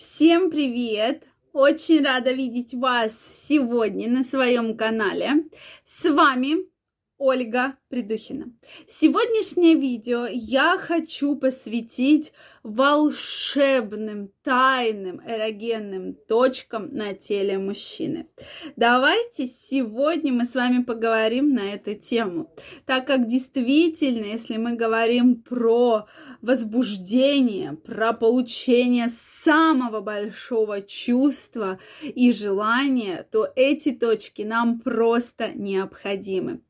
Всем привет! Очень рада видеть вас сегодня на своем канале. С вами Ольга Придухина. Сегодняшнее видео я хочу посвятить волшебным, тайным, эрогенным точкам на теле мужчины. Давайте сегодня мы с вами поговорим на эту тему, так как действительно, если мы говорим про возбуждение, про получение самого большого чувства и желания, то эти точки нам просто необходимы.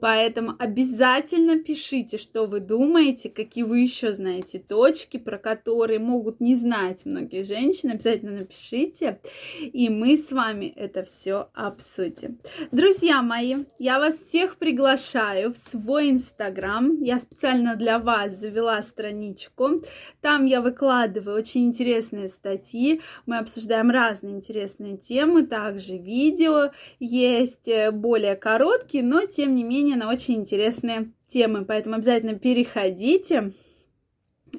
Поэтому обязательно пишите, что вы думаете, какие вы еще знаете точки, про которые могут не знать многие женщины. Обязательно напишите, и мы с вами это все обсудим. Друзья мои, я вас всех приглашаю в свой инстаграм. Я специально для вас завела страничку. Там я выкладываю очень интересные статьи. Мы обсуждаем разные интересные темы. Также видео есть э, более короткие, но тем не менее на очень интересные темы. Поэтому обязательно переходите.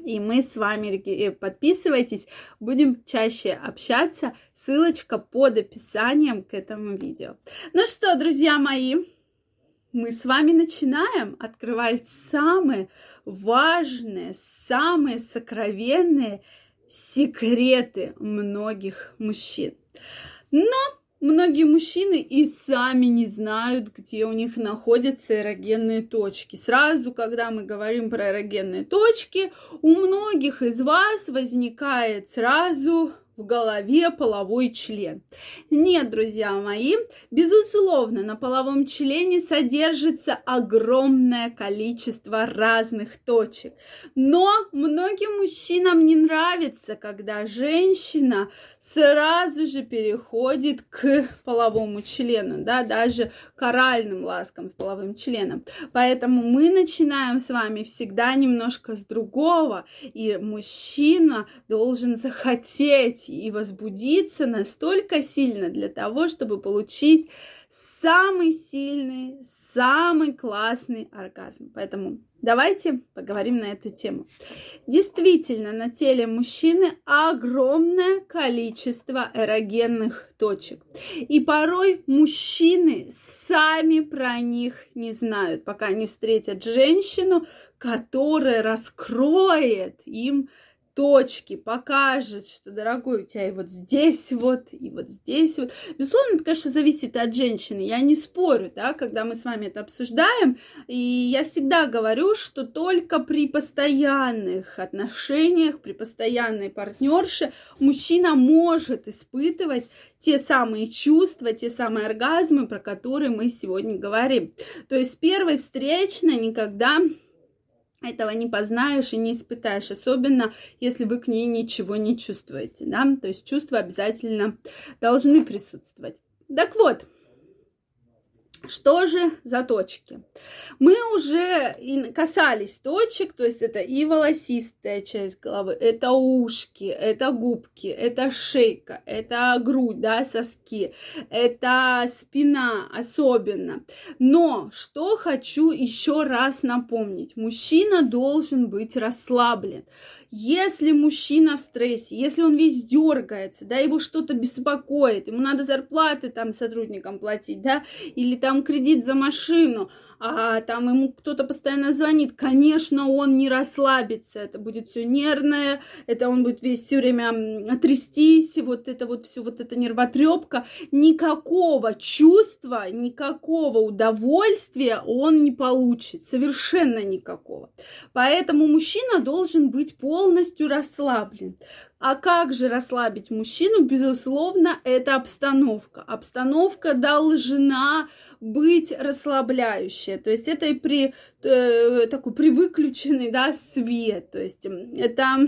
И мы с вами э, подписывайтесь, будем чаще общаться. Ссылочка под описанием к этому видео. Ну что, друзья мои, мы с вами начинаем открывать самые важные, самые сокровенные секреты многих мужчин. Но Многие мужчины и сами не знают, где у них находятся эрогенные точки. Сразу, когда мы говорим про эрогенные точки, у многих из вас возникает сразу в голове половой член. Нет, друзья мои, безусловно, на половом члене содержится огромное количество разных точек. Но многим мужчинам не нравится, когда женщина сразу же переходит к половому члену, да, даже к оральным ласкам с половым членом. Поэтому мы начинаем с вами всегда немножко с другого, и мужчина должен захотеть и возбудиться настолько сильно для того, чтобы получить самый сильный, самый классный оргазм. Поэтому давайте поговорим на эту тему. Действительно, на теле мужчины огромное количество эрогенных точек. И порой мужчины сами про них не знают, пока не встретят женщину, которая раскроет им точки, покажет, что, дорогой, у тебя и вот здесь вот, и вот здесь вот. Безусловно, это, конечно, зависит от женщины, я не спорю, да, когда мы с вами это обсуждаем, и я всегда говорю, что только при постоянных отношениях, при постоянной партнерше мужчина может испытывать те самые чувства, те самые оргазмы, про которые мы сегодня говорим. То есть первой встречной никогда этого не познаешь и не испытаешь, особенно если вы к ней ничего не чувствуете, да, то есть чувства обязательно должны присутствовать. Так вот, что же за точки? Мы уже касались точек, то есть это и волосистая часть головы, это ушки, это губки, это шейка, это грудь, да, соски, это спина особенно. Но что хочу еще раз напомнить, мужчина должен быть расслаблен. Если мужчина в стрессе, если он весь дергается, да, его что-то беспокоит, ему надо зарплаты там сотрудникам платить, да, или там кредит за машину, а там ему кто-то постоянно звонит, конечно, он не расслабится, это будет все нервное, это он будет весь все время трястись, вот это вот все, вот эта нервотрепка, никакого чувства, никакого удовольствия он не получит, совершенно никакого. Поэтому мужчина должен быть полностью расслаблен. А как же расслабить мужчину? Безусловно, это обстановка. Обстановка должна быть расслабляющая. То есть это и при э, такой при выключенный да, свет. То есть это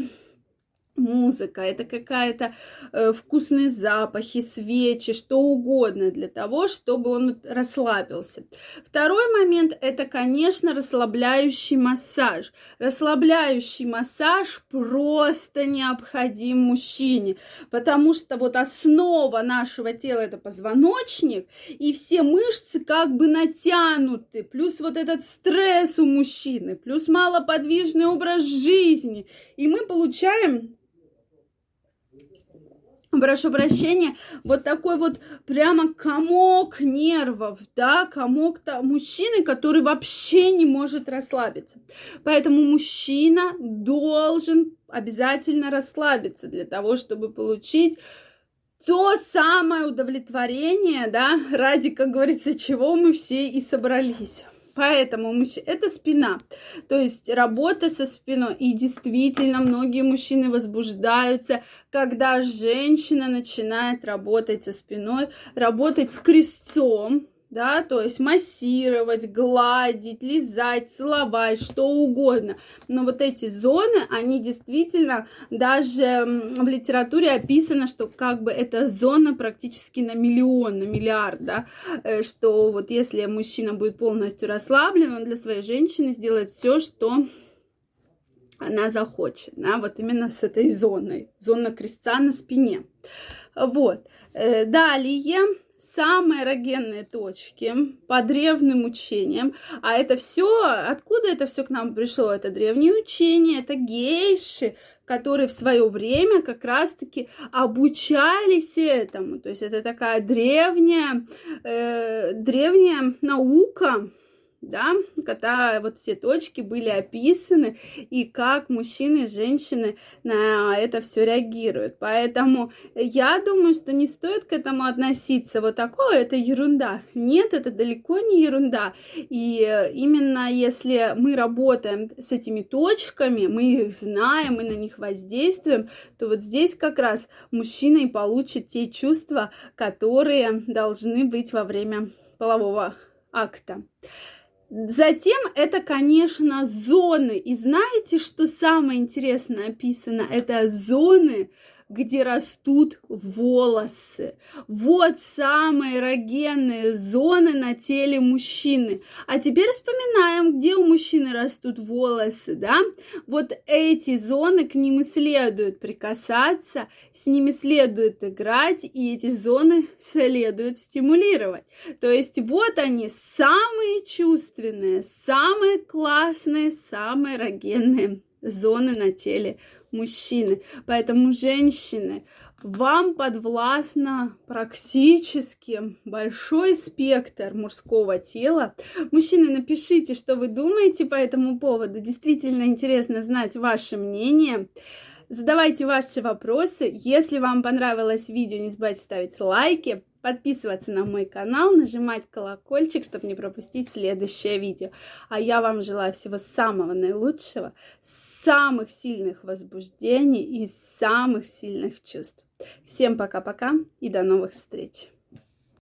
музыка, это какая-то э, вкусные запахи, свечи, что угодно для того, чтобы он расслабился. Второй момент это, конечно, расслабляющий массаж. Расслабляющий массаж просто необходим мужчине, потому что вот основа нашего тела это позвоночник, и все мышцы как бы натянуты, плюс вот этот стресс у мужчины, плюс малоподвижный образ жизни, и мы получаем прошу прощения, вот такой вот прямо комок нервов, да, комок-то мужчины, который вообще не может расслабиться. Поэтому мужчина должен обязательно расслабиться для того, чтобы получить то самое удовлетворение, да, ради, как говорится, чего мы все и собрались. Поэтому это спина, то есть работа со спиной. И действительно, многие мужчины возбуждаются, когда женщина начинает работать со спиной, работать с крестцом, да, то есть массировать, гладить, лизать, целовать, что угодно. Но вот эти зоны, они действительно, даже в литературе описано, что как бы эта зона практически на миллион, на миллиард, да, э, что вот если мужчина будет полностью расслаблен, он для своей женщины сделает все, что она захочет, да, вот именно с этой зоной, зона крестца на спине. Вот. Э, далее самые эрогенные точки по древним учениям. А это все, откуда это все к нам пришло? Это древние учения, это гейши, которые в свое время как раз-таки обучались этому. То есть это такая древняя, э, древняя наука, да, когда вот все точки были описаны и как мужчины и женщины на это все реагируют. Поэтому я думаю, что не стоит к этому относиться вот такое, это ерунда. Нет, это далеко не ерунда. И именно если мы работаем с этими точками, мы их знаем, мы на них воздействуем, то вот здесь как раз мужчина и получит те чувства, которые должны быть во время полового акта. Затем это, конечно, зоны. И знаете, что самое интересное описано? Это зоны, где растут волосы. Вот самые эрогенные зоны на теле мужчины. А теперь вспоминаем, где у мужчины растут волосы, да? Вот эти зоны, к ним и следует прикасаться, с ними следует играть, и эти зоны следует стимулировать. То есть вот они, самые чувственные, самые классные, самые эрогенные зоны на теле мужчины. Поэтому, женщины, вам подвластно практически большой спектр мужского тела. Мужчины, напишите, что вы думаете по этому поводу. Действительно интересно знать ваше мнение. Задавайте ваши вопросы. Если вам понравилось видео, не забывайте ставить лайки, подписываться на мой канал, нажимать колокольчик, чтобы не пропустить следующее видео. А я вам желаю всего самого наилучшего, самых сильных возбуждений и самых сильных чувств. Всем пока-пока и до новых встреч!